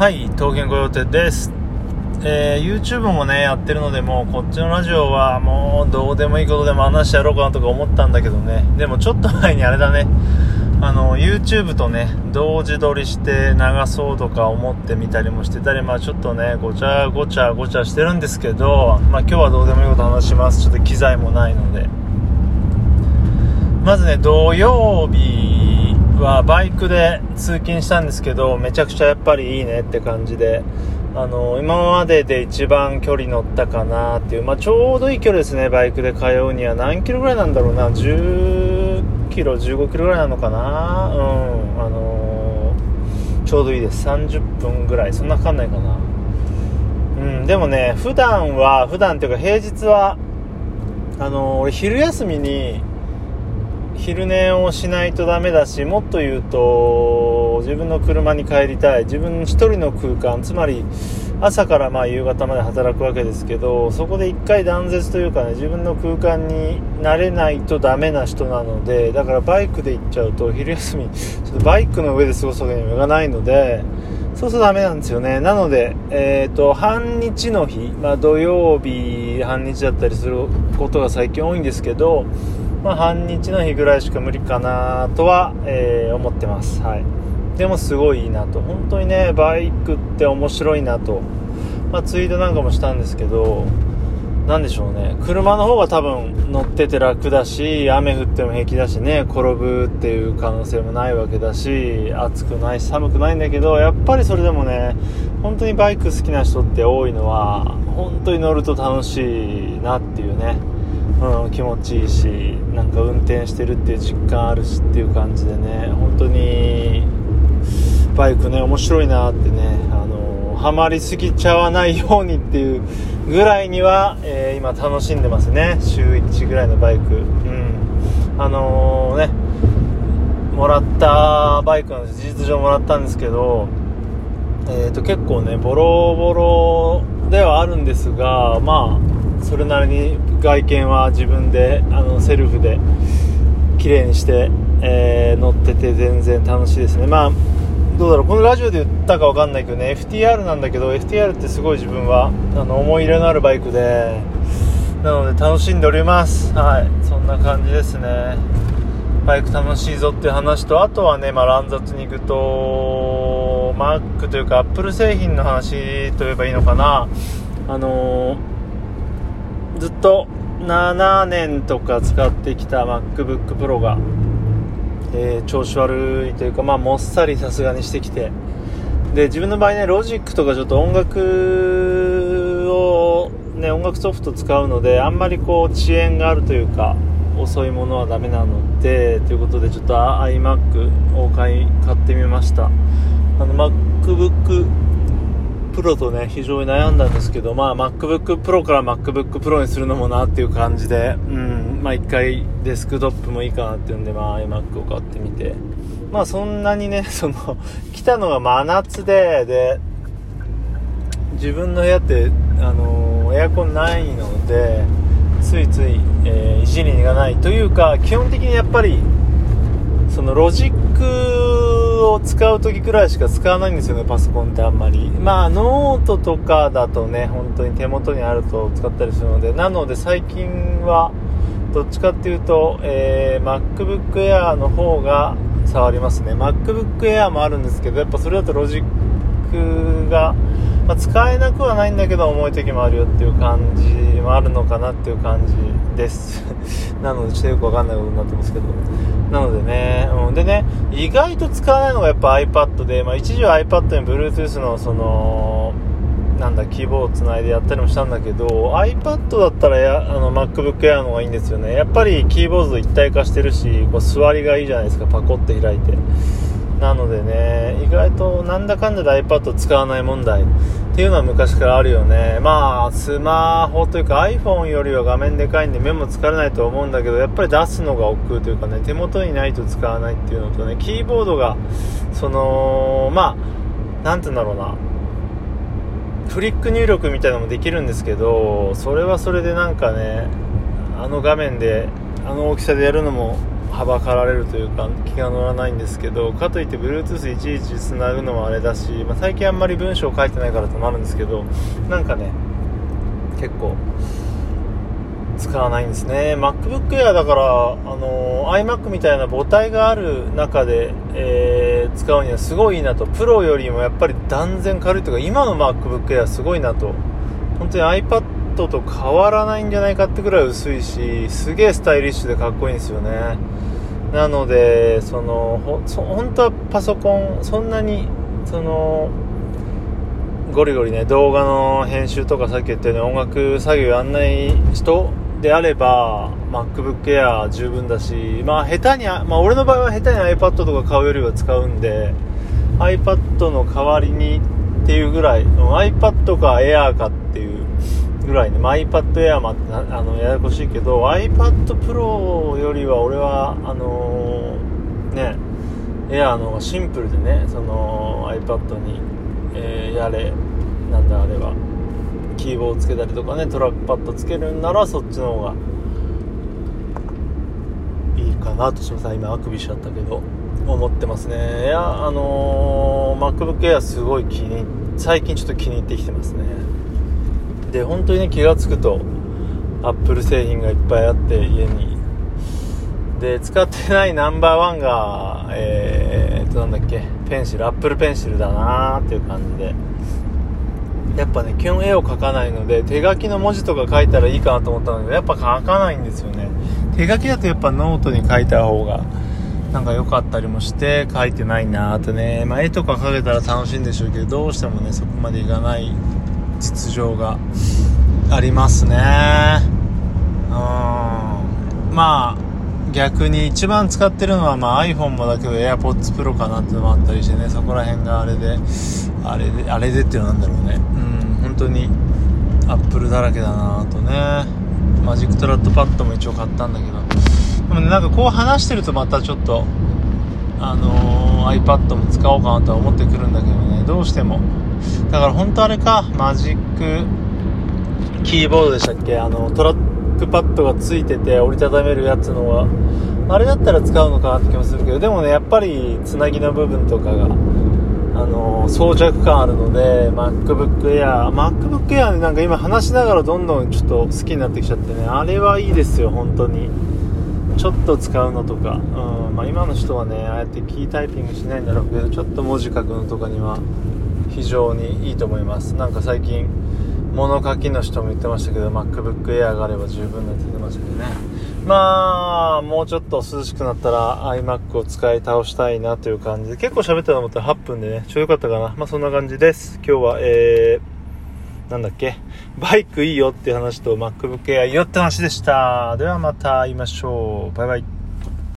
はい、東健御用邸です。えー YouTube もね、やってるので、もうこっちのラジオはもうどうでもいいことでも話してやろうかなとか思ったんだけどね。でもちょっと前にあれだね、あの、YouTube とね、同時撮りして流そうとか思ってみたりもしてたり、まあちょっとね、ごちゃごちゃごちゃしてるんですけど、まあ今日はどうでもいいこと話します。ちょっと機材もないので。まずね、土曜日はバイクで通勤したんですけど、めちゃくちゃやっぱりいいねって感じで、あの、今までで一番距離乗ったかなっていう、まあちょうどいい距離ですね、バイクで通うには。何キロぐらいなんだろうな、10キロ、15キロぐらいなのかなうん、あのちょうどいいです。30分ぐらい、そんなかかんないかな。うん、でもね、普段は、普段っていうか平日は、あの俺昼休みに、昼寝をしないとダメだしもっと言うと自分の車に帰りたい。自分一人の空間つまり朝からまあ夕方まで働くわけですけどそこで一回断絶というかね自分の空間になれないとダメな人なのでだからバイクで行っちゃうと昼休みちょっとバイクの上で過ごすわけにもいかないのでそうするとダメなんですよね。なので、えー、と半日の日、まあ、土曜日半日だったりすることが最近多いんですけどまあ、半日の日ぐらいしか無理かなとは、えー思ってます、はい、でもすごいいいなと。本当にねバイクって面白いなと、まあ、ツイートなんかもしたんですけどなんでしょうね。車の方が多分乗ってて楽だし雨降っても平気だしね転ぶっていう可能性もないわけだし暑くないし寒くないんだけどやっぱりそれでもね本当にバイク好きな人って多いのは本当に乗ると楽しいなっていうね。うん、気持ちいいしなんか運転してるっていう実感あるしっていう感じでね本当にバイクね面白いなってねあのハマりすぎちゃわないようにっていうぐらいには、えー今楽しんでますね。週1ぐらいのバイク。うん。あのねもらったバイクなんです。事実上もらったんですけどえー、と結構ねボロボロではあるんですがまあそれなりに外見は自分であのセルフで綺麗にして、えー乗ってて全然楽しいですね。まあどうだろう。このラジオで言ったかわかんないけどね FTR なんだけど FTR ってすごい自分はあの思い入れのあるバイクでなので楽しんでおります。はい。そんな感じですね。バイク楽しいぞっていう話とあとはね、まあ、乱雑に行くと Mac というか Apple 製品の話といえばいいのかな。あのーずっと7年とか使ってきた MacBook Pro が、えー調子悪いというか、まあ、もっさりさすがにしてきてで自分の場合ねロジックとかちょっと音楽を、ね、音楽ソフト使うのであんまりこう遅延があるというか遅いものはダメなのでということでちょっと iMac を買い買ってみました。あの MacBook プロとね非常に悩んだんですけど、まあ、MacBook Pro から MacBook Pro にするのもなっていう感じで、うん、まあ一回デスクトップもいいかなっていうんで、まあ iMac を買ってみて、まあそんなにね、その、来たのが真夏で、で、自分の部屋って、あのエアコンないので、ついつい、えーいじりがないというか、基本的にやっぱり、そのロジックを使う時くらいしか使わないんですよねパソコンってあんまり。まあノートとかだとね本当に手元にあると使ったりするので。なので最近はどっちかっていうと、えー MacBook Air の方が触りますね。MacBook Air もあるんですけどやっぱそれだとロジックが、まあ使えなくはないんだけど重い時もあるよっていう感じもあるのかなっていう感じです。なのでちょっとよくわかんないことになってますけど。なのでね、うん、でね意外と使わないのがやっぱ iPad で、まあ、一時は iPad に Bluetooth のそのなんだキーボードつないでやったりもしたんだけど iPad だったらやあの MacBook Air の方がいいんですよね。やっぱりキーボード一体化してるしこう座りがいいじゃないですか。パコって開いて。なのでね意外となんだかんだで iPad 使わない問題っていうのは昔からあるよね。まあスマホというか iPhone よりは画面でかいんで目も疲れないと思うんだけどやっぱり出すのが億劫というかね手元にないと使わないっていうのとねキーボードがそのまあなんて言うんだろうな。フリック入力みたいなのもできるんですけどそれはそれでなんかねあの画面であの大きさでやるのもはばかられるというか気が乗らないんですけどかといって Bluetooth いちいちつなぐのもあれだし、まあ、最近あんまり文章書いてないからともあるんですけどなんかね結構使わないんですね。MacBook Air だからあの iMac みたいな母体がある中で、えー、使うにはすごいいいなと。プロよりもやっぱり断然軽いというか今の MacBook Air すごいなと。本当に iPad と変わらないんじゃないかってくらい薄いしすげえスタイリッシュでかっこいいんですよね。なのでそのほ本当はパソコンそんなにそのゴリゴリね動画の編集とかさっき言ったように音楽作業やんない人であれば MacBook Air 十分だしまあ下手にまあ俺の場合は下手に iPad とか買うよりは使うんで iPad の代わりにっていうぐらい iPad か Air かっていうぐらいね、まあ、iPad Air もあのややこしいけど iPad Pro よりは俺はあのー、ね Air の方がシンプルでねその iPad に、えー、やれなんだあれはキーボードつけたりとかねトラックパッドつけるんならそっちの方がいいかなとします。今あくびしちゃったけど思ってますね。いやあのー、MacBook Air すごい気に最近ちょっと気に入ってきてますね。で本当にね気が付くとアップル製品がいっぱいあって家に。で使ってないナンバーワンがえー、っとなんだっけペンシルアップルペンシルだなーっていう感じで。やっぱね基本絵を描かないので手書きの文字とか書いたらいいかなと思ったんだけどやっぱ書かないんですよね。手書きだとやっぱノートに書いた方がなんか良かったりもして書いてないなーとね、まあ、絵とか描けたら楽しいんでしょうけどどうしてもねそこまでいかない実情がありますね。うん。まあ逆に一番使ってるのは、まあ、iPhone もだけど AirPods Pro かなってのもあったりしてねそこら辺があれであれであれでっていうのなんだろうね。うん本当にアップルだらけだなとね。マジックトラックパッドも一応買ったんだけど。でもねなんかこう話してるとまたちょっとあのー、iPad も使おうかなとは思ってくるんだけどねどうしても。だから本当あれかマジックキーボードでしたっけ？あのトラックパッドがついてて折りたためるやつのはあれだったら使うのかなって気もするけどでもねやっぱりつなぎの部分とかがあの装着感あるので MacBook Air MacBook Air なんか今話しながらどんどんちょっと好きになってきちゃってねあれはいいですよ本当に。ちょっと使うのとか、うんまあ、今の人はねああやってキータイピングしないんだろうけどちょっと文字書くのとかには非常にいいと思いますなんか最近物書きの人も言ってましたけど MacBook Air があれば十分だって言ってましたけどねまあ、もうちょっと涼しくなったら iMac を使い倒したいなという感じで、結構喋ったと思ったら8分でね、ちょうどよかったかな。まあそんな感じです。今日は、えー、なんだっけ、バイクいいよっていう話と MacBook Air いいよって話でした。ではまた会いましょう。バイバイ。